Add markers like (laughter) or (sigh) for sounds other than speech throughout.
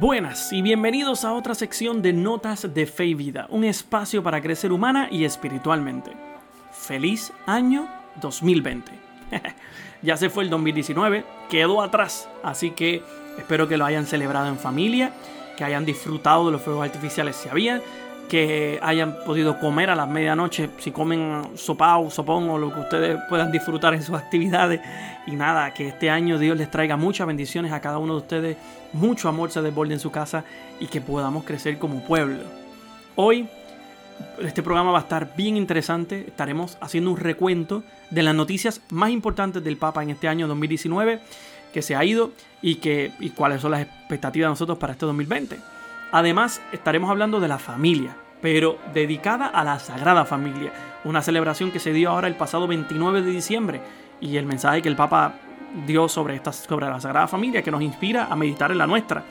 Buenas y bienvenidos a otra sección de Notas de Fe y Vida, un espacio para crecer humana y espiritualmente. Feliz año 2020. (laughs) ya se fue el 2019, quedó atrás, así que espero que lo hayan celebrado en familia, que hayan disfrutado de los fuegos artificiales si había, que hayan podido comer a las medianoche, si comen sopao, sopón o lo que ustedes puedan disfrutar en sus (laughs) actividades. Y nada, que este año Dios les traiga muchas bendiciones a cada uno de ustedes, mucho amor se desborde en su casa y que podamos crecer como pueblo. Hoy este programa va a estar bien interesante, estaremos haciendo un recuento de las noticias más importantes del Papa en este año 2019 que se ha ido y, que, y cuáles son las expectativas de nosotros para este 2020. Además, estaremos hablando de la familia, pero dedicada a la Sagrada Familia, una celebración que se dio ahora el pasado 29 de diciembre y el mensaje que el Papa dio sobre, esta, sobre la Sagrada Familia que nos inspira a meditar en la nuestra.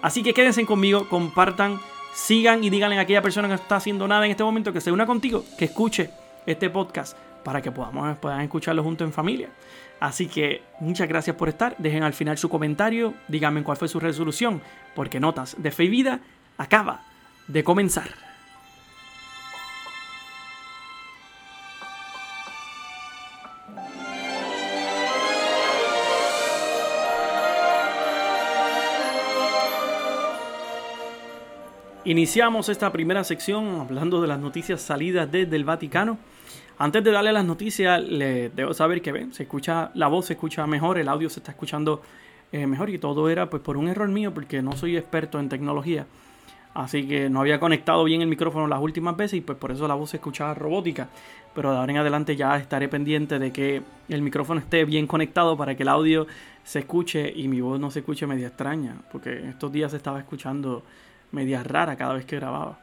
Así que quédense conmigo, compartan, sigan y díganle a aquella persona que no está haciendo nada en este momento que se una contigo, que escuche este podcast para que podamos, puedan escucharlo juntos en familia. Así que muchas gracias por estar. Dejen al final su comentario. Díganme cuál fue su resolución. Porque Notas de Fe y Vida acaba de comenzar. Iniciamos esta primera sección hablando de las noticias salidas desde el Vaticano. Antes de darle las noticias, le debo saber que ven, se escucha, la voz se escucha mejor, el audio se está escuchando eh, mejor y todo era pues por un error mío porque no soy experto en tecnología. Así que no había conectado bien el micrófono las últimas veces y pues por eso la voz se escuchaba robótica. Pero de ahora en adelante ya estaré pendiente de que el micrófono esté bien conectado para que el audio se escuche y mi voz no se escuche media extraña. Porque estos días se estaba escuchando media rara cada vez que grababa.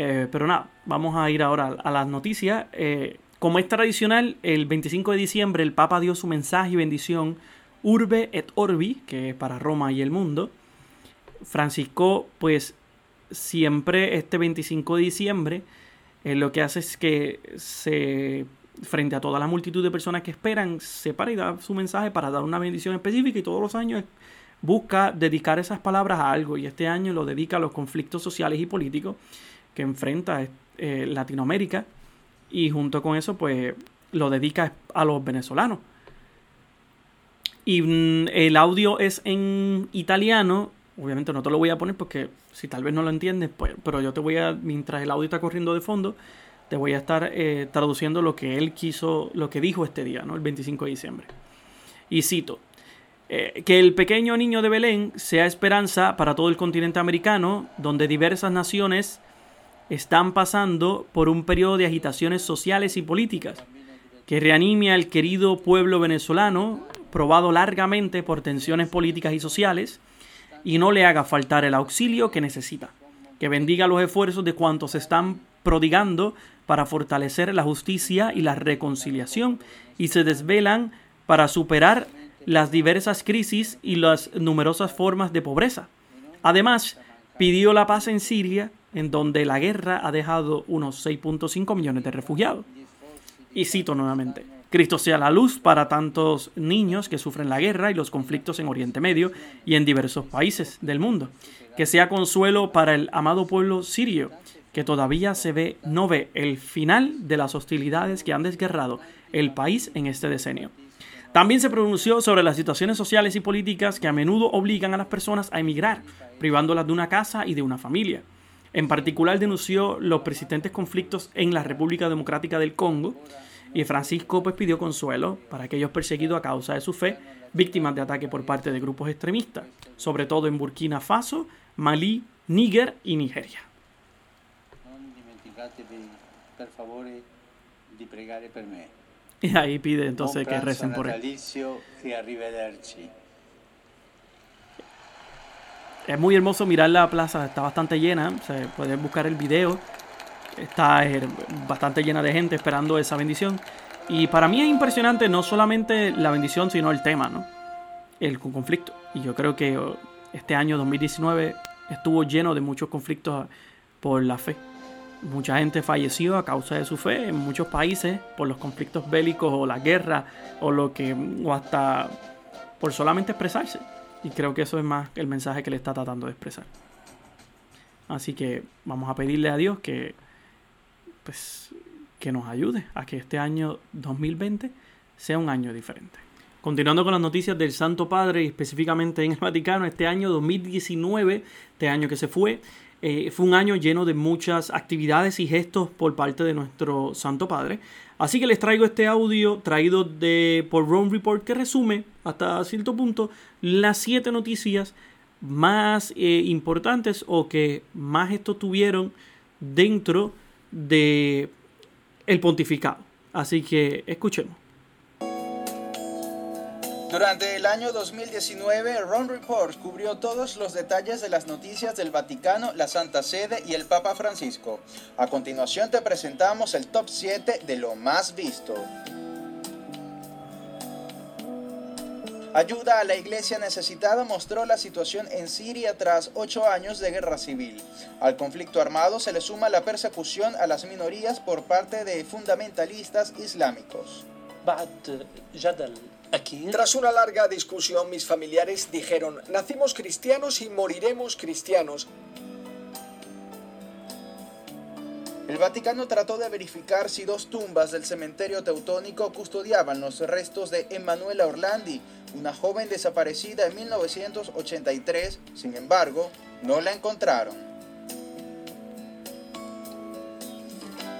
Eh, pero nada, vamos a ir ahora a las noticias. Eh, como es tradicional, el 25 de diciembre el Papa dio su mensaje y bendición Urbe et Orbi, que es para Roma y el mundo. Francisco, pues siempre este 25 de diciembre, eh, lo que hace es que se, frente a toda la multitud de personas que esperan, se para y da su mensaje para dar una bendición específica y todos los años busca dedicar esas palabras a algo y este año lo dedica a los conflictos sociales y políticos que enfrenta eh, Latinoamérica y junto con eso pues lo dedica a los venezolanos. Y mm, el audio es en italiano, obviamente no te lo voy a poner porque si tal vez no lo entiendes, pues, pero yo te voy a, mientras el audio está corriendo de fondo, te voy a estar eh, traduciendo lo que él quiso, lo que dijo este día, ¿no? El 25 de diciembre. Y cito, eh, que el pequeño niño de Belén sea esperanza para todo el continente americano, donde diversas naciones están pasando por un periodo de agitaciones sociales y políticas, que reanime al querido pueblo venezolano, probado largamente por tensiones políticas y sociales, y no le haga faltar el auxilio que necesita, que bendiga los esfuerzos de cuantos están prodigando para fortalecer la justicia y la reconciliación y se desvelan para superar las diversas crisis y las numerosas formas de pobreza. Además, pidió la paz en Siria en donde la guerra ha dejado unos 6.5 millones de refugiados. Y cito nuevamente, Cristo sea la luz para tantos niños que sufren la guerra y los conflictos en Oriente Medio y en diversos países del mundo. Que sea consuelo para el amado pueblo sirio, que todavía se ve, no ve el final de las hostilidades que han desguerrado el país en este decenio. También se pronunció sobre las situaciones sociales y políticas que a menudo obligan a las personas a emigrar, privándolas de una casa y de una familia. En particular denunció los persistentes conflictos en la República Democrática del Congo y Francisco pues, pidió consuelo para aquellos perseguidos a causa de su fe, víctimas de ataque por parte de grupos extremistas, sobre todo en Burkina Faso, Malí, Níger y Nigeria. Y ahí pide entonces que recen por él. Es muy hermoso mirar la plaza, está bastante llena, se buscar el video, está eh, bastante llena de gente esperando esa bendición. Y para mí es impresionante no solamente la bendición, sino el tema, ¿no? El conflicto. Y yo creo que oh, este año 2019 estuvo lleno de muchos conflictos por la fe. Mucha gente falleció a causa de su fe en muchos países por los conflictos bélicos o la guerra o lo que o hasta por solamente expresarse. Y creo que eso es más el mensaje que le está tratando de expresar. Así que vamos a pedirle a Dios que, pues, que nos ayude a que este año 2020 sea un año diferente. Continuando con las noticias del Santo Padre específicamente en el Vaticano, este año 2019, este año que se fue, eh, fue un año lleno de muchas actividades y gestos por parte de nuestro Santo Padre. Así que les traigo este audio traído de, por Rome Report que resume hasta cierto punto las siete noticias más eh, importantes o que más gestos tuvieron dentro de el pontificado. Así que escuchemos. Durante el año 2019, Ron Report cubrió todos los detalles de las noticias del Vaticano, la Santa Sede y el Papa Francisco. A continuación te presentamos el top 7 de lo más visto. Ayuda a la iglesia necesitada mostró la situación en Siria tras ocho años de guerra civil. Al conflicto armado se le suma la persecución a las minorías por parte de fundamentalistas islámicos. Tras una larga discusión, mis familiares dijeron, nacimos cristianos y moriremos cristianos. El Vaticano trató de verificar si dos tumbas del cementerio teutónico custodiaban los restos de Emanuela Orlandi, una joven desaparecida en 1983. Sin embargo, no la encontraron.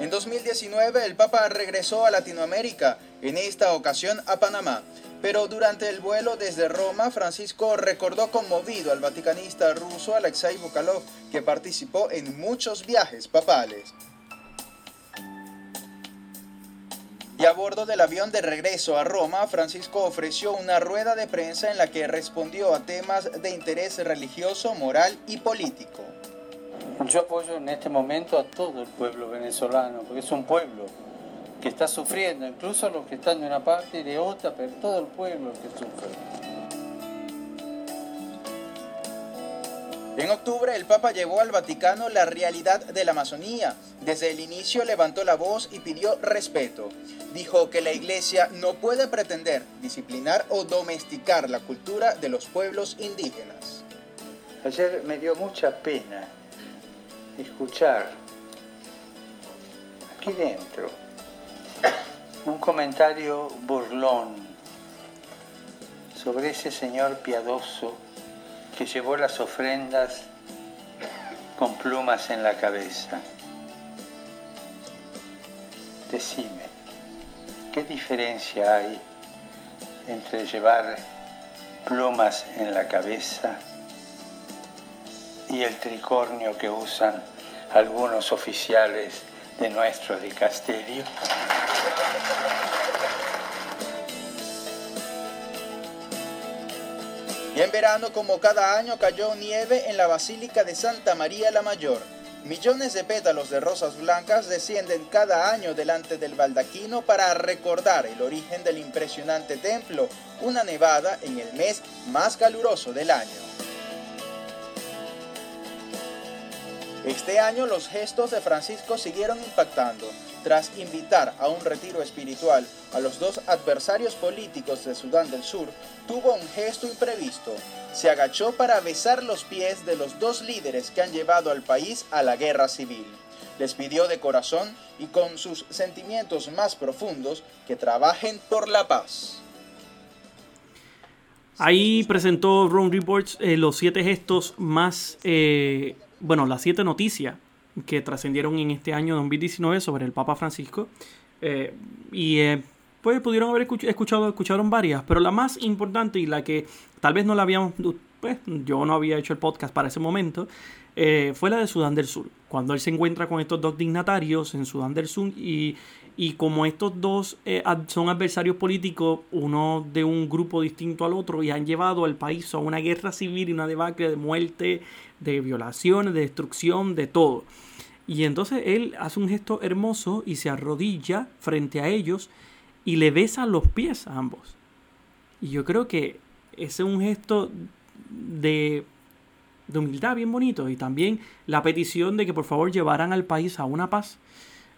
En 2019 el Papa regresó a Latinoamérica, en esta ocasión a Panamá. Pero durante el vuelo desde Roma, Francisco recordó conmovido al vaticanista ruso Alexei Bukalov, que participó en muchos viajes papales. Y a bordo del avión de regreso a Roma, Francisco ofreció una rueda de prensa en la que respondió a temas de interés religioso, moral y político. Yo apoyo en este momento a todo el pueblo venezolano, porque es un pueblo que está sufriendo, incluso los que están de una parte y de otra, pero todo el pueblo que sufre. En octubre el Papa llevó al Vaticano la realidad de la Amazonía. Desde el inicio levantó la voz y pidió respeto. Dijo que la Iglesia no puede pretender disciplinar o domesticar la cultura de los pueblos indígenas. Ayer me dio mucha pena escuchar aquí dentro un comentario burlón sobre ese señor piadoso que llevó las ofrendas con plumas en la cabeza. Decime, ¿qué diferencia hay entre llevar plumas en la cabeza y el tricornio que usan algunos oficiales de nuestro dicasterio? Y en verano, como cada año, cayó nieve en la Basílica de Santa María la Mayor. Millones de pétalos de rosas blancas descienden cada año delante del baldaquino para recordar el origen del impresionante templo, una nevada en el mes más caluroso del año. Este año los gestos de Francisco siguieron impactando. Tras invitar a un retiro espiritual a los dos adversarios políticos de Sudán del Sur, tuvo un gesto imprevisto. Se agachó para besar los pies de los dos líderes que han llevado al país a la guerra civil. Les pidió de corazón y con sus sentimientos más profundos que trabajen por la paz. Ahí presentó Ron Reports eh, los siete gestos más eh, bueno, las siete noticias que trascendieron en este año 2019 sobre el Papa Francisco. Eh, y eh, pues pudieron haber escuchado, escucharon varias, pero la más importante y la que tal vez no la habíamos, pues yo no había hecho el podcast para ese momento, eh, fue la de Sudán del Sur. Cuando él se encuentra con estos dos dignatarios en Sudán del Sur y, y como estos dos son adversarios políticos, uno de un grupo distinto al otro, y han llevado al país a una guerra civil y una debacle de muerte, de violaciones, de destrucción, de todo. Y entonces él hace un gesto hermoso y se arrodilla frente a ellos y le besa los pies a ambos. Y yo creo que ese es un gesto de, de humildad bien bonito y también la petición de que por favor llevaran al país a una paz.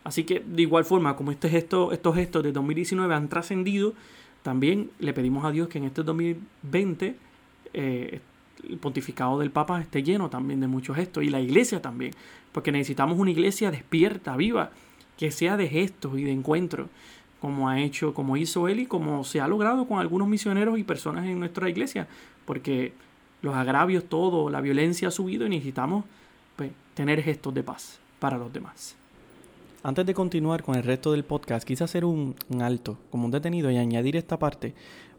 Así que de igual forma como este gesto, estos gestos de 2019 han trascendido, también le pedimos a Dios que en este 2020 eh, el pontificado del Papa esté lleno también de muchos gestos y la iglesia también, porque necesitamos una iglesia despierta, viva, que sea de gestos y de encuentros, como ha hecho, como hizo él y como se ha logrado con algunos misioneros y personas en nuestra iglesia, porque los agravios, todo, la violencia ha subido y necesitamos pues, tener gestos de paz para los demás. Antes de continuar con el resto del podcast, quise hacer un, alto, como un detenido, y añadir esta parte,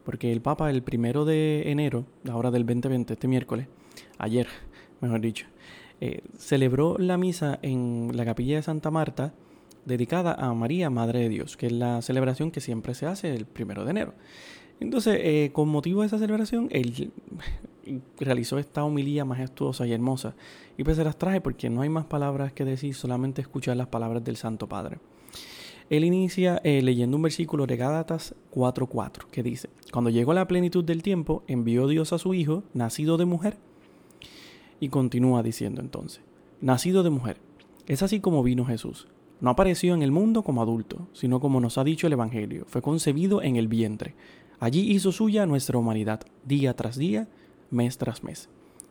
porque el Papa el primero de enero, ahora del 2020, este miércoles, ayer, (laughs) mejor dicho, eh, celebró la misa en la capilla de Santa Marta dedicada a María, Madre de Dios, que es la celebración que siempre se hace el primero de enero. Entonces, eh, con motivo de esa celebración, él (laughs) realizó esta homilía majestuosa y hermosa. Y pues se las traje porque no hay más palabras que decir, solamente escuchar las palabras del Santo Padre. Él inicia eh, leyendo un versículo de Gálatas 4:4 que dice, Cuando llegó la plenitud del tiempo, envió Dios a su Hijo, nacido de mujer. Y continúa diciendo entonces, nacido de mujer. Es así como vino Jesús. No apareció en el mundo como adulto, sino como nos ha dicho el Evangelio, fue concebido en el vientre. Allí hizo suya nuestra humanidad, día tras día, mes tras mes.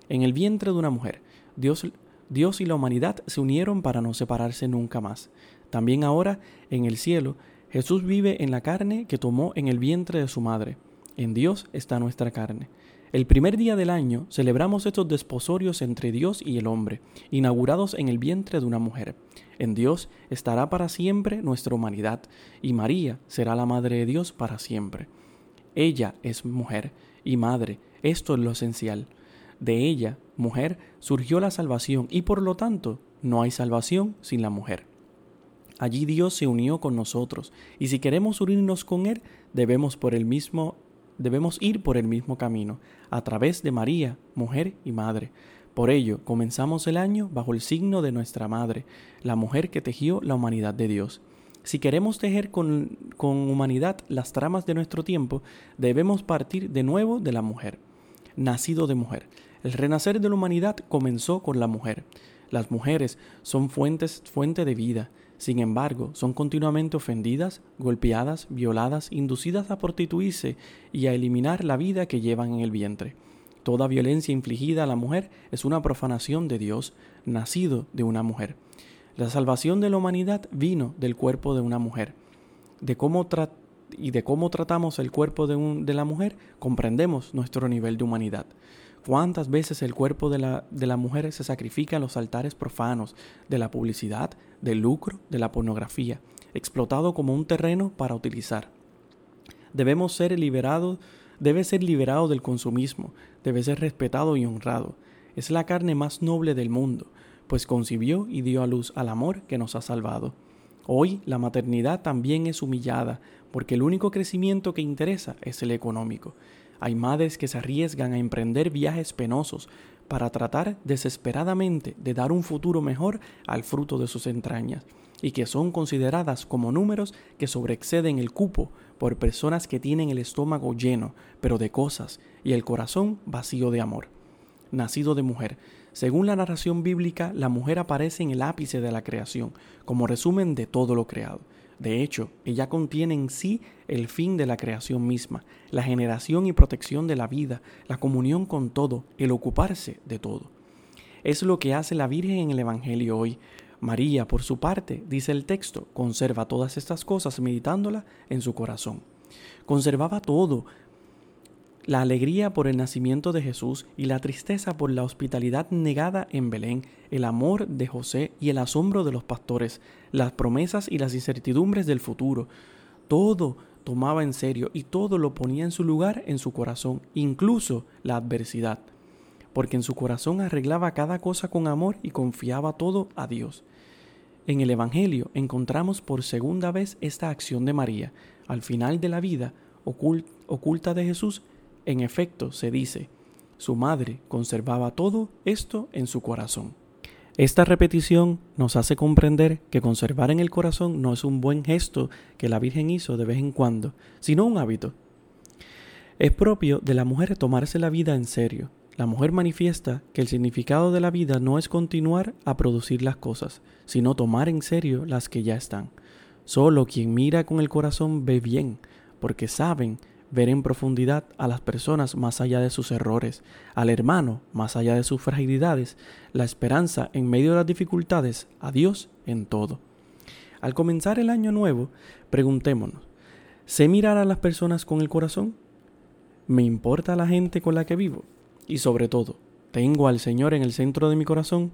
En el vientre de una mujer, Dios, Dios y la humanidad se unieron para no separarse nunca más. También ahora, en el cielo, Jesús vive en la carne que tomó en el vientre de su madre. En Dios está nuestra carne. El primer día del año celebramos estos desposorios entre Dios y el hombre, inaugurados en el vientre de una mujer. En Dios estará para siempre nuestra humanidad, y María será la Madre de Dios para siempre. Ella es mujer y madre, esto es lo esencial. De ella, mujer, surgió la salvación, y por lo tanto no hay salvación sin la mujer. Allí Dios se unió con nosotros, y si queremos unirnos con Él, debemos por el mismo debemos ir por el mismo camino, a través de María, mujer y madre. Por ello, comenzamos el año bajo el signo de nuestra madre, la mujer que tejió la humanidad de Dios. Si queremos tejer con, con humanidad las tramas de nuestro tiempo, debemos partir de nuevo de la mujer. Nacido de mujer. El renacer de la humanidad comenzó con la mujer. Las mujeres son fuentes, fuente de vida. Sin embargo, son continuamente ofendidas, golpeadas, violadas, inducidas a prostituirse y a eliminar la vida que llevan en el vientre. Toda violencia infligida a la mujer es una profanación de Dios, nacido de una mujer. La salvación de la humanidad vino del cuerpo de una mujer. De cómo y de cómo tratamos el cuerpo de, de la mujer, comprendemos nuestro nivel de humanidad. ¿Cuántas veces el cuerpo de la, de la mujer se sacrifica en los altares profanos de la publicidad, del lucro, de la pornografía, explotado como un terreno para utilizar? Debemos ser liberados, debe ser liberado del consumismo, debe ser respetado y honrado. Es la carne más noble del mundo, pues concibió y dio a luz al amor que nos ha salvado. Hoy la maternidad también es humillada, porque el único crecimiento que interesa es el económico. Hay madres que se arriesgan a emprender viajes penosos para tratar desesperadamente de dar un futuro mejor al fruto de sus entrañas, y que son consideradas como números que sobreexceden el cupo por personas que tienen el estómago lleno, pero de cosas, y el corazón vacío de amor. Nacido de mujer, según la narración bíblica, la mujer aparece en el ápice de la creación, como resumen de todo lo creado. De hecho, ella contiene en sí el fin de la creación misma, la generación y protección de la vida, la comunión con todo, el ocuparse de todo. Es lo que hace la Virgen en el Evangelio hoy. María, por su parte, dice el texto, conserva todas estas cosas meditándola en su corazón. Conservaba todo, la alegría por el nacimiento de Jesús y la tristeza por la hospitalidad negada en Belén, el amor de José y el asombro de los pastores, las promesas y las incertidumbres del futuro. Todo tomaba en serio y todo lo ponía en su lugar en su corazón, incluso la adversidad, porque en su corazón arreglaba cada cosa con amor y confiaba todo a Dios. En el Evangelio encontramos por segunda vez esta acción de María, al final de la vida oculta de Jesús, en efecto, se dice, su madre conservaba todo esto en su corazón. Esta repetición nos hace comprender que conservar en el corazón no es un buen gesto que la Virgen hizo de vez en cuando, sino un hábito. Es propio de la mujer tomarse la vida en serio. La mujer manifiesta que el significado de la vida no es continuar a producir las cosas, sino tomar en serio las que ya están. Solo quien mira con el corazón ve bien, porque saben ver en profundidad a las personas más allá de sus errores, al hermano más allá de sus fragilidades, la esperanza en medio de las dificultades, a Dios en todo. Al comenzar el año nuevo, preguntémonos, ¿sé mirar a las personas con el corazón? ¿Me importa la gente con la que vivo? Y sobre todo, ¿tengo al Señor en el centro de mi corazón?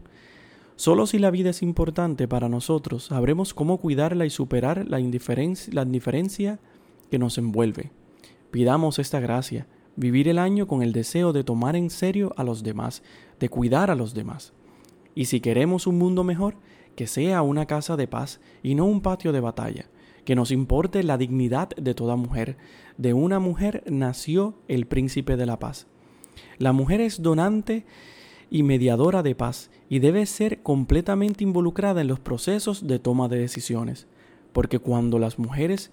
Solo si la vida es importante para nosotros, sabremos cómo cuidarla y superar la indiferencia, la indiferencia que nos envuelve. Pidamos esta gracia, vivir el año con el deseo de tomar en serio a los demás, de cuidar a los demás. Y si queremos un mundo mejor, que sea una casa de paz y no un patio de batalla, que nos importe la dignidad de toda mujer. De una mujer nació el príncipe de la paz. La mujer es donante y mediadora de paz y debe ser completamente involucrada en los procesos de toma de decisiones, porque cuando las mujeres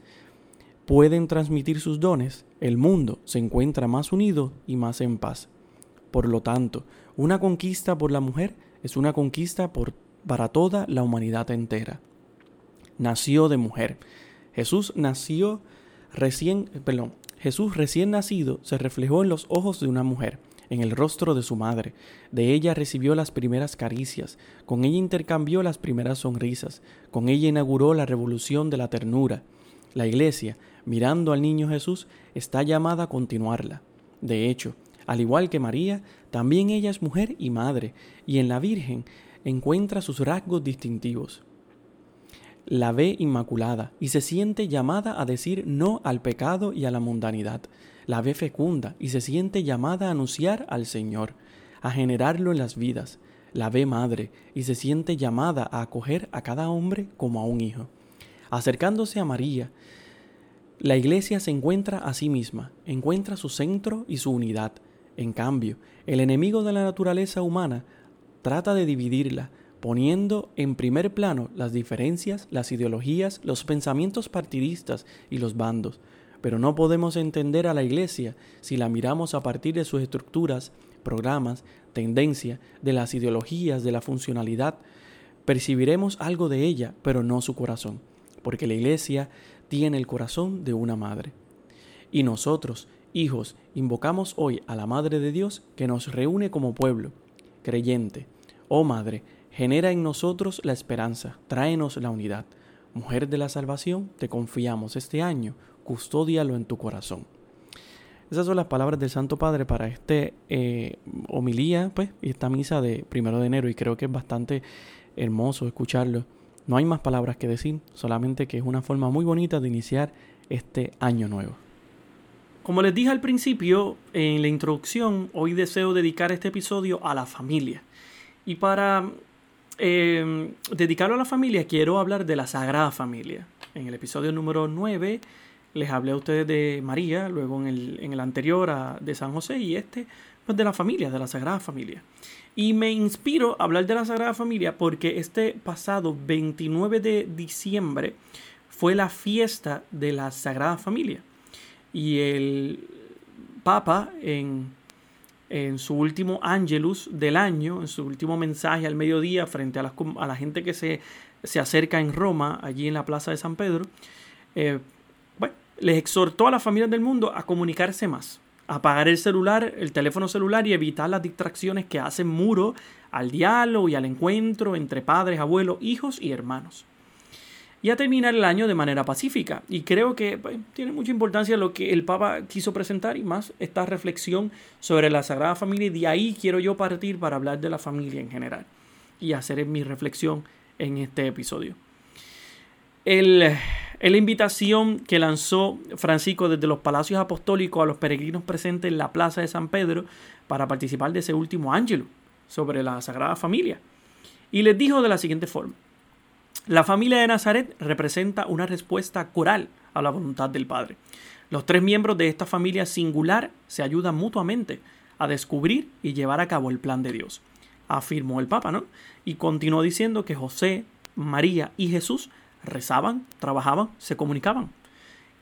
pueden transmitir sus dones, el mundo se encuentra más unido y más en paz. Por lo tanto, una conquista por la mujer es una conquista para toda la humanidad entera. Nació de mujer. Jesús nació recién, perdón, Jesús recién nacido se reflejó en los ojos de una mujer en el rostro de su madre. De ella recibió las primeras caricias, con ella intercambió las primeras sonrisas, con ella inauguró la revolución de la ternura. La Iglesia, mirando al niño Jesús, está llamada a continuarla. De hecho, al igual que María, también ella es mujer y madre, y en la Virgen encuentra sus rasgos distintivos. La ve inmaculada y se siente llamada a decir no al pecado y a la mundanidad la ve fecunda y se siente llamada a anunciar al Señor, a generarlo en las vidas. La ve madre y se siente llamada a acoger a cada hombre como a un hijo. Acercándose a María, la iglesia se encuentra a sí misma, encuentra su centro y su unidad. En cambio, el enemigo de la naturaleza humana trata de dividirla, poniendo en primer plano las diferencias, las ideologías, los pensamientos partidistas y los bandos pero no podemos entender a la Iglesia si la miramos a partir de sus estructuras, programas, tendencia, de las ideologías, de la funcionalidad. Percibiremos algo de ella, pero no su corazón, porque la Iglesia tiene el corazón de una madre. Y nosotros, hijos, invocamos hoy a la Madre de Dios que nos reúne como pueblo, creyente. Oh Madre, genera en nosotros la esperanza, tráenos la unidad. Mujer de la salvación, te confiamos este año custódialo en tu corazón. Esas son las palabras del Santo Padre para este eh, homilía, pues, y esta misa de primero de enero, y creo que es bastante hermoso escucharlo. No hay más palabras que decir, solamente que es una forma muy bonita de iniciar este año nuevo. Como les dije al principio, en la introducción, hoy deseo dedicar este episodio a la familia. Y para eh, dedicarlo a la familia, quiero hablar de la Sagrada Familia. En el episodio número 9 les hablé a ustedes de María, luego en el, en el anterior de San José y este, pues de la familia, de la Sagrada Familia. Y me inspiro a hablar de la Sagrada Familia porque este pasado 29 de diciembre fue la fiesta de la Sagrada Familia. Y el Papa en, en su último Angelus del año, en su último mensaje al mediodía frente a la, a la gente que se, se, acerca en Roma, allí en la Plaza de San Pedro, eh, les exhortó a las familias del mundo a comunicarse más, apagar el celular, el teléfono celular y evitar las distracciones que hacen muro al diálogo y al encuentro entre padres, abuelos, hijos y hermanos. Y a terminar el año de manera pacífica. Y creo que pues, tiene mucha importancia lo que el Papa quiso presentar y más esta reflexión sobre la Sagrada Familia. Y de ahí quiero yo partir para hablar de la familia en general y hacer mi reflexión en este episodio. El, la invitación que lanzó Francisco desde los palacios apostólicos a los peregrinos presentes en la plaza de San Pedro para participar de ese último ángelo sobre la Sagrada Familia. Y les dijo de la siguiente forma. La familia de Nazaret representa una respuesta coral a la voluntad del Padre. Los tres miembros de esta familia singular se ayudan mutuamente a descubrir y llevar a cabo el plan de Dios, afirmó el Papa, ¿no? Y continuó diciendo que José, María y Jesús rezaban, trabajaban, se comunicaban.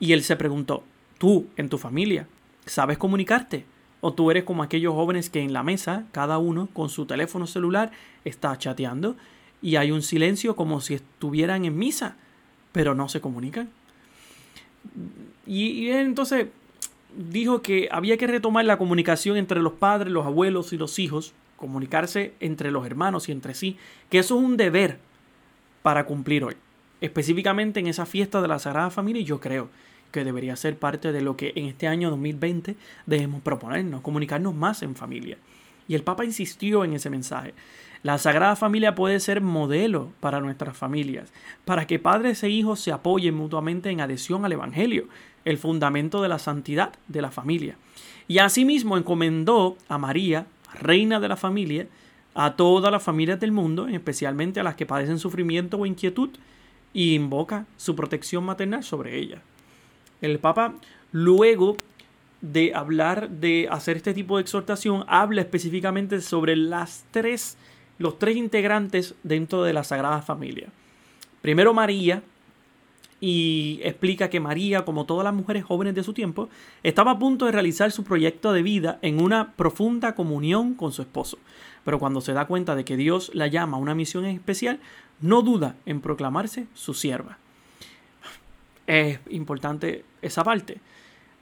Y él se preguntó, tú, en tu familia, ¿sabes comunicarte? ¿O tú eres como aquellos jóvenes que en la mesa, cada uno con su teléfono celular, está chateando y hay un silencio como si estuvieran en misa, pero no se comunican? Y, entonces dijo que había que retomar la comunicación entre los padres, los abuelos y los hijos, comunicarse entre los hermanos y entre sí, que eso es un deber para cumplir hoy. Específicamente en esa fiesta de la Sagrada Familia, yo creo que debería ser parte de lo que en este año 2020 debemos proponernos, comunicarnos más en familia. Y el Papa insistió en ese mensaje. La Sagrada Familia puede ser modelo para nuestras familias, para que padres e hijos se apoyen mutuamente en adhesión al Evangelio, el fundamento de la santidad de la familia. Y asimismo encomendó a María, reina de la familia, a todas las familias del mundo, especialmente a las que padecen sufrimiento o inquietud, y invoca su protección maternal sobre ellas. El Papa, luego de hablar de hacer este tipo de exhortación, habla específicamente sobre las tres, los tres integrantes dentro de la Sagrada Familia. Primero María, y explica que María, como todas las mujeres jóvenes de su tiempo, estaba a punto de realizar su proyecto de vida en una profunda comunión con su esposo. Pero cuando se da cuenta de que Dios la llama a una misión especial, no duda en proclamarse su sierva. Es importante esa parte.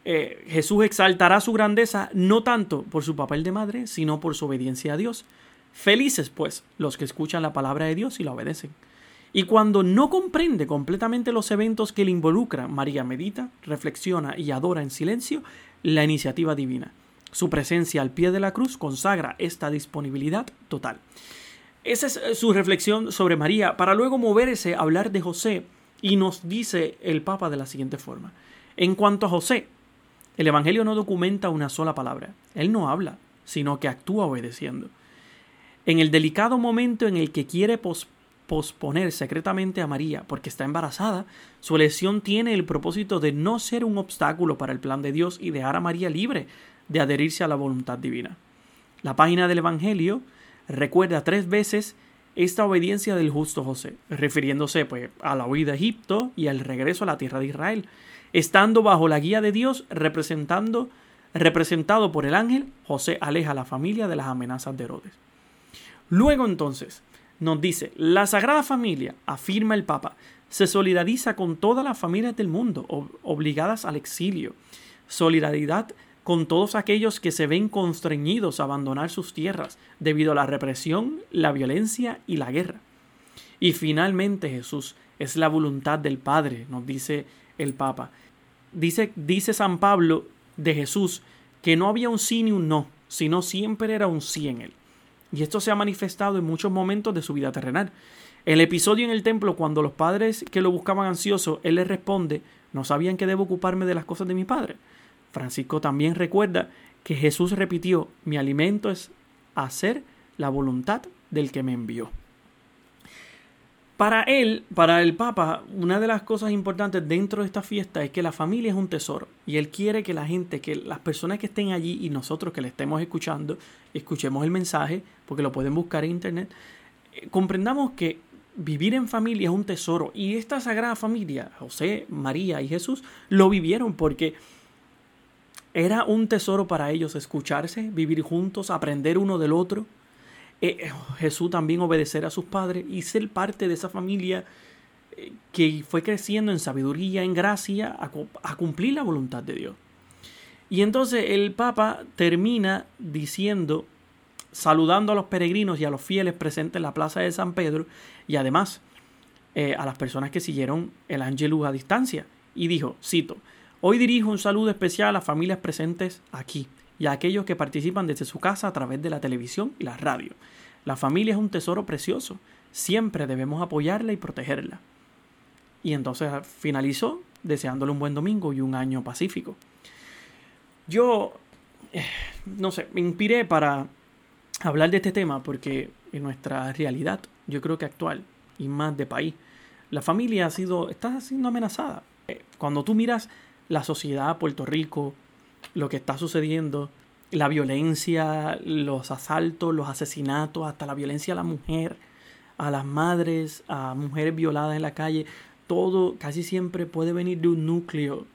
Eh, Jesús exaltará su grandeza no tanto por su papel de madre, sino por su obediencia a Dios. Felices, pues, los que escuchan la palabra de Dios y la obedecen. Y cuando no comprende completamente los eventos que le involucran, María medita, reflexiona y adora en silencio la iniciativa divina. Su presencia al pie de la cruz consagra esta disponibilidad total. Esa es eh, su reflexión sobre María, para luego moverse a hablar de José, y nos dice el Papa de la siguiente forma. En cuanto a José, el Evangelio no documenta una sola palabra. Él no habla, sino que actúa obedeciendo. En el delicado momento en el que quiere posponer secretamente a María porque está embarazada, su elección tiene el propósito de no ser un obstáculo para el plan de Dios y dejar a María libre de adherirse a la voluntad divina. La página del Evangelio recuerda tres veces esta obediencia del justo José, refiriéndose pues, a la huida de Egipto y al regreso a la tierra de Israel, estando bajo la guía de Dios, representando, representado por el ángel, José aleja a la familia de las amenazas de Herodes. Luego entonces, nos dice, la Sagrada Familia, afirma el Papa, se solidariza con todas las familias del mundo obligadas al exilio. Solidaridad con todos aquellos que se ven constreñidos a abandonar sus tierras debido a la represión, la violencia y la guerra. Y finalmente Jesús es la voluntad del Padre, nos dice el Papa. Dice, dice San Pablo de Jesús que no había un sí ni un no, sino siempre era un sí en él. Y esto se ha manifestado en muchos momentos de su vida terrenal. El episodio en el templo, cuando los padres que lo buscaban ansioso, él les responde, no sabían que debo ocuparme de las cosas de mi padre. Francisco también recuerda que Jesús repitió, mi alimento es hacer la voluntad del que me envió. Para él, para el Papa, una de las cosas importantes dentro de esta fiesta es que la familia es un tesoro y él quiere que la gente, que las personas que estén allí y nosotros que le estemos escuchando, escuchemos el mensaje, porque lo pueden buscar en internet, eh, comprendamos que vivir en familia es un tesoro y esta sagrada familia, José, María y Jesús, lo vivieron porque era un tesoro para ellos escucharse, vivir juntos, aprender uno del otro eh, eh, Jesús también obedecer a sus padres y ser parte de esa familia eh, que fue creciendo en sabiduría, en gracia, a, cumplir la voluntad de Dios. Y entonces el Papa termina diciendo, saludando a los peregrinos y a los fieles presentes en la plaza de San Pedro y además a las personas que siguieron el Angelus a distancia. Y dijo, cito, hoy dirijo un saludo especial a las familias presentes aquí y a aquellos que participan desde su casa a través de la televisión y la radio. La familia es un tesoro precioso, siempre debemos apoyarla y protegerla. Y entonces finalizó deseándole un buen domingo y un año pacífico. Yo, eh, no sé, me inspiré para hablar de este tema porque en nuestra realidad, yo creo que actual y más de país, la familia ha sido, está siendo amenazada. Eh, cuando tú miras la sociedad, Puerto Rico, lo que está sucediendo, la violencia, los asaltos, los asesinatos, hasta la violencia a la mujer, a las madres, a mujeres violadas en la calle, todo casi siempre puede venir de un núcleo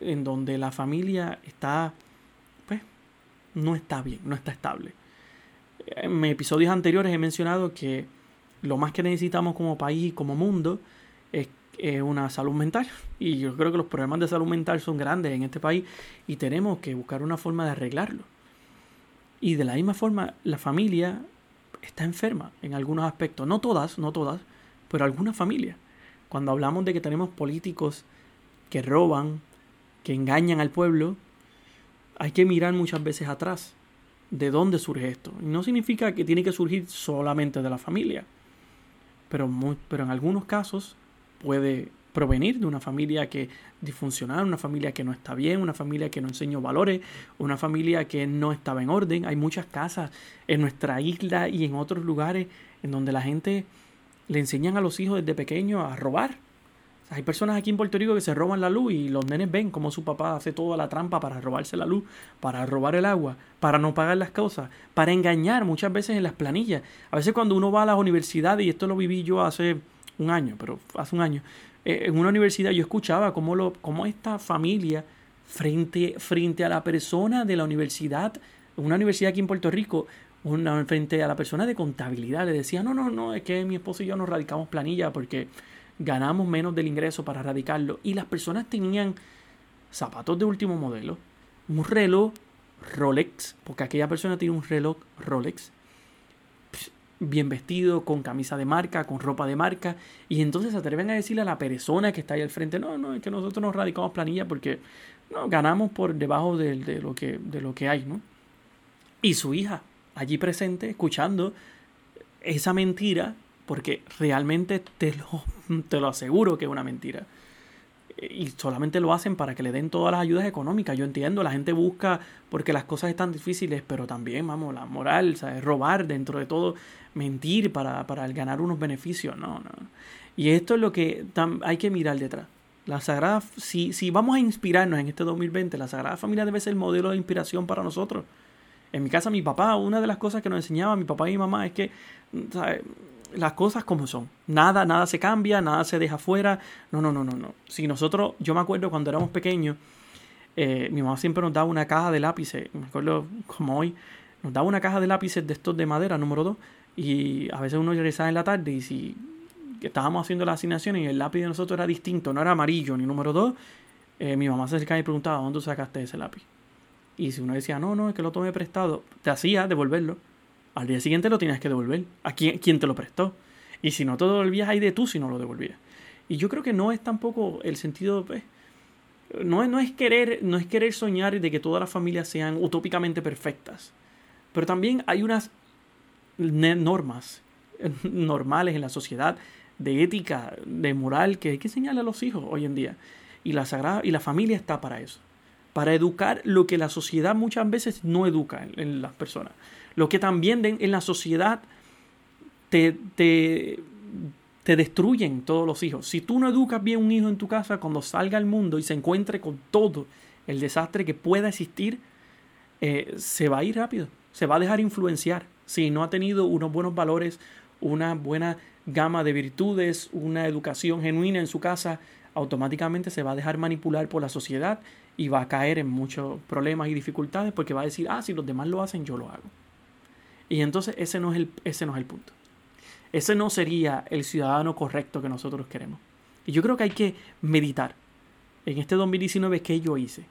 en donde la familia está, pues, no está bien, no está estable. En episodios anteriores he mencionado que lo más que necesitamos como país y como mundo es es una salud mental. Y yo creo que los problemas de salud mental son grandes en este país y tenemos que buscar una forma de arreglarlo. Y de la misma forma, la familia está enferma en algunos aspectos. No todas, no todas, pero algunas familias. Cuando hablamos de que tenemos políticos que roban, que engañan al pueblo, hay que mirar muchas veces atrás de dónde surge esto. Y no significa que tiene que surgir solamente de la familia, pero, pero en algunos casos puede provenir de una familia que disfuncional, una familia que no está bien, una familia que no enseñó valores, una familia que no estaba en orden. Hay muchas casas en nuestra isla y en otros lugares en donde la gente le enseñan a los hijos desde pequeños a robar. hay personas aquí en Puerto Rico que se roban la luz y los nenes ven cómo su papá hace toda la trampa para robarse la luz, para robar el agua, para no pagar las cosas, para engañar muchas veces en las planillas. A veces cuando uno va a las universidades, y esto lo viví yo hace un año, pero hace un año, eh, en una universidad yo escuchaba cómo, lo, cómo esta familia, frente, frente a la persona de la universidad, una universidad aquí en Puerto Rico, una, frente a la persona de contabilidad, le decía, no, no, no, es que mi esposo y yo nos radicamos planilla porque ganamos menos del ingreso para radicarlo. Y las personas tenían zapatos de último modelo, un reloj Rolex, porque aquella persona tiene un reloj Rolex, bien vestido, con camisa de marca, con ropa de marca, y entonces se atreven a decirle a la persona que está ahí al frente, no, no, es que nosotros nos radicamos planilla porque no, ganamos por debajo de, lo que, de lo que hay, ¿no? Y su hija, allí presente, escuchando esa mentira, porque realmente te lo, (laughs) te lo aseguro que es una mentira y solamente lo hacen para que le den todas las ayudas económicas. Yo entiendo, la gente busca porque las cosas están difíciles, pero también, vamos, la moral, ¿sabes? robar dentro de todo, mentir para, para ganar unos beneficios, no, no. Y esto es lo que hay que mirar detrás. La Sagrada, si, si vamos a inspirarnos en este 2020, la Sagrada Familia debe ser el modelo de inspiración para nosotros. En mi casa, mi papá, una de las cosas que nos enseñaba mi papá y mi mamá es que ¿sabes? Las cosas como son. Nada, nada se cambia, nada se deja fuera. No, no, no, no, no. Si nosotros, yo me acuerdo cuando éramos pequeños, eh, mi mamá siempre nos daba una caja de lápices, me acuerdo como hoy, nos daba una caja de lápices de estos de madera, número 2, y a veces uno regresaba en la tarde y si estábamos haciendo las asignaciones y el lápiz de nosotros era distinto, no era amarillo ni número 2, eh, mi mamá se acercaba y preguntaba, ¿dónde sacaste ese lápiz? Y si uno decía, no, no, es que lo tomé prestado, te hacía devolverlo al día siguiente lo tienes que devolver. ¿A quién, te lo prestó? Y si no te lo devolvías, hay de tú si no lo devolvías. Y yo creo que no es tampoco el sentido, pues, no, no, es querer, no es querer soñar de que todas las familias sean utópicamente perfectas. Pero también hay unas normas (laughs) normales en la sociedad de ética, de moral que hay que enseñarle a los hijos hoy en día. Y la sagrada y la familia está para eso, para educar lo que la sociedad muchas veces no educa en las personas lo que también en la sociedad te, te, te destruyen todos los hijos. Si tú no educas bien un hijo en tu casa, cuando salga al mundo y se encuentre con todo el desastre que pueda existir, eh, se va a ir rápido, se va a dejar influenciar. Si no ha tenido unos buenos valores, una buena gama de virtudes, una educación genuina en su casa, automáticamente se va a dejar manipular por la sociedad y va a caer en muchos problemas y dificultades porque va a decir, ah, si los demás lo hacen, yo lo hago. Y entonces ese no es el, ese no es el punto. Ese no sería el ciudadano correcto que nosotros queremos. Y yo creo que hay que meditar en este 2019 qué yo hice.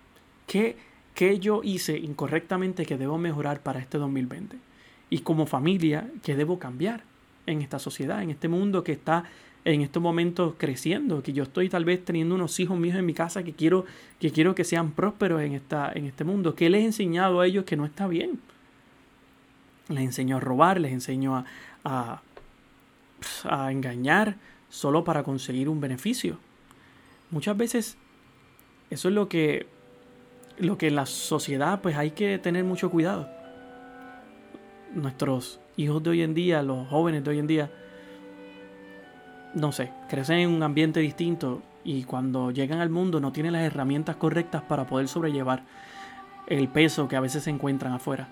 ¿Qué, qué yo hice incorrectamente que debo mejorar para este 2020? Y como familia, ¿qué debo cambiar en esta sociedad, en este mundo que está en estos momentos creciendo, que yo estoy tal vez teniendo unos hijos míos en mi casa que quiero que, quiero que sean prósperos en, esta, en este mundo. ¿Qué les he enseñado a ellos que no está bien? Les enseñó a robar, les enseñó a, a, engañar solo para conseguir un beneficio. Muchas veces eso es lo que, lo que en la sociedad pues hay que tener mucho cuidado. Nuestros hijos de hoy en día, los jóvenes de hoy en día, no sé, crecen en un ambiente distinto y cuando llegan al mundo no tienen las herramientas correctas para poder sobrellevar el peso que a veces se encuentran afuera.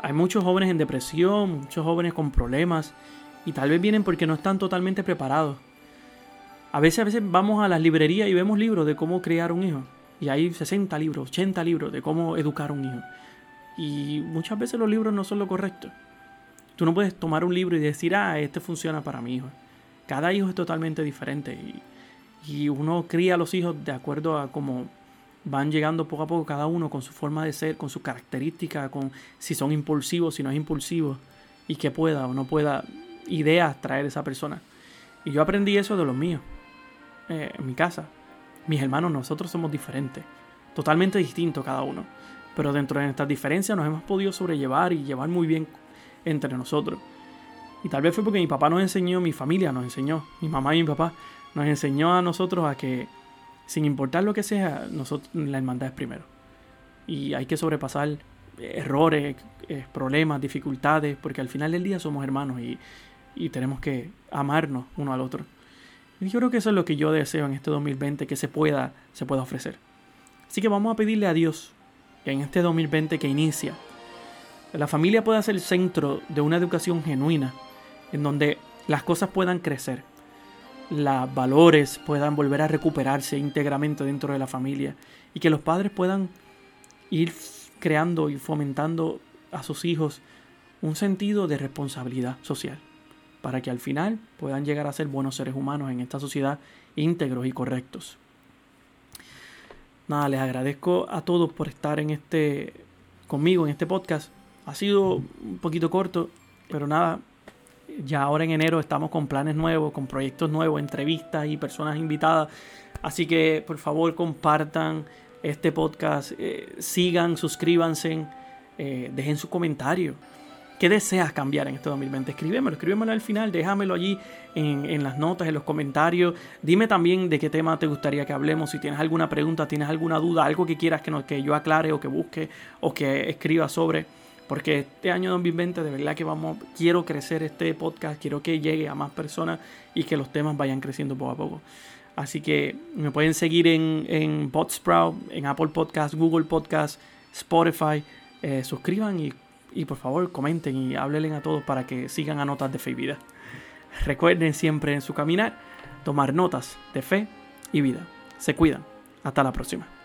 Hay muchos jóvenes en depresión, muchos jóvenes con problemas y tal vez vienen porque no están totalmente preparados. A veces, a veces vamos a las librerías y vemos libros de cómo criar un hijo. Y hay 60 libros, 80 libros de cómo educar un hijo. Y muchas veces los libros no son lo correcto. Tú no puedes tomar un libro y decir, ah, este funciona para mi hijo. cada hijo es totalmente diferente y, y uno cría a los hijos de acuerdo a cómo van llegando poco a poco cada uno con su forma de ser, con sus características, con si son impulsivos, si no es impulsivo y que pueda o no pueda ideas traer esa persona. Y yo aprendí eso de los míos, eh, en mi casa. Mis hermanos, nosotros somos diferentes, totalmente distintos cada uno. Pero dentro de nuestras diferencias nos hemos podido sobrellevar y llevar muy bien entre nosotros. Y tal vez fue porque mi papá nos enseñó, mi familia nos enseñó, mi mamá y mi papá nos enseñó a nosotros a que sin importar lo que sea, nosotros, la hermandad es primero. Y hay que sobrepasar errores, eh, problemas, dificultades, porque al final del día somos hermanos y, y tenemos que amarnos uno al otro. Y yo creo que eso es lo que yo deseo en este 2020, que se pueda, se pueda ofrecer. Así que vamos a pedirle a Dios que en este 2020 que inicia, la familia pueda ser el centro de una educación genuina, en donde las cosas puedan crecer, los valores puedan volver a recuperarse íntegramente dentro de la familia y que los padres puedan ir creando y fomentando a sus hijos un sentido de responsabilidad social para que al final puedan llegar a ser buenos seres humanos en esta sociedad íntegros y correctos. Nada, les agradezco a todos por estar en este conmigo en este podcast. Ha sido un poquito corto, pero nada, ya ahora en enero estamos con planes nuevos, con proyectos nuevos, entrevistas y personas invitadas. Así que por favor compartan este podcast, eh, sigan, suscríbanse, eh, dejen su comentario. ¿Qué deseas cambiar en este 2020? Escríbemelo, escríbemelo al final, déjamelo allí en, las notas, en los comentarios. Dime también de qué tema te gustaría que hablemos. Si tienes alguna pregunta, tienes alguna duda, algo que quieras que yo aclare o que busque o que escriba sobre. Porque este año 2020 de verdad que vamos, quiero crecer este podcast, quiero que llegue a más personas y que los temas vayan creciendo poco a poco. Así que me pueden seguir en, en Botsprout, en Apple Podcast, Google Podcast, Spotify. Eh, suscriban y, y, por favor comenten y háblenle a todos para que sigan a notas de fe y vida. Recuerden siempre en su caminar tomar notas de fe y vida. Se cuidan. Hasta la próxima.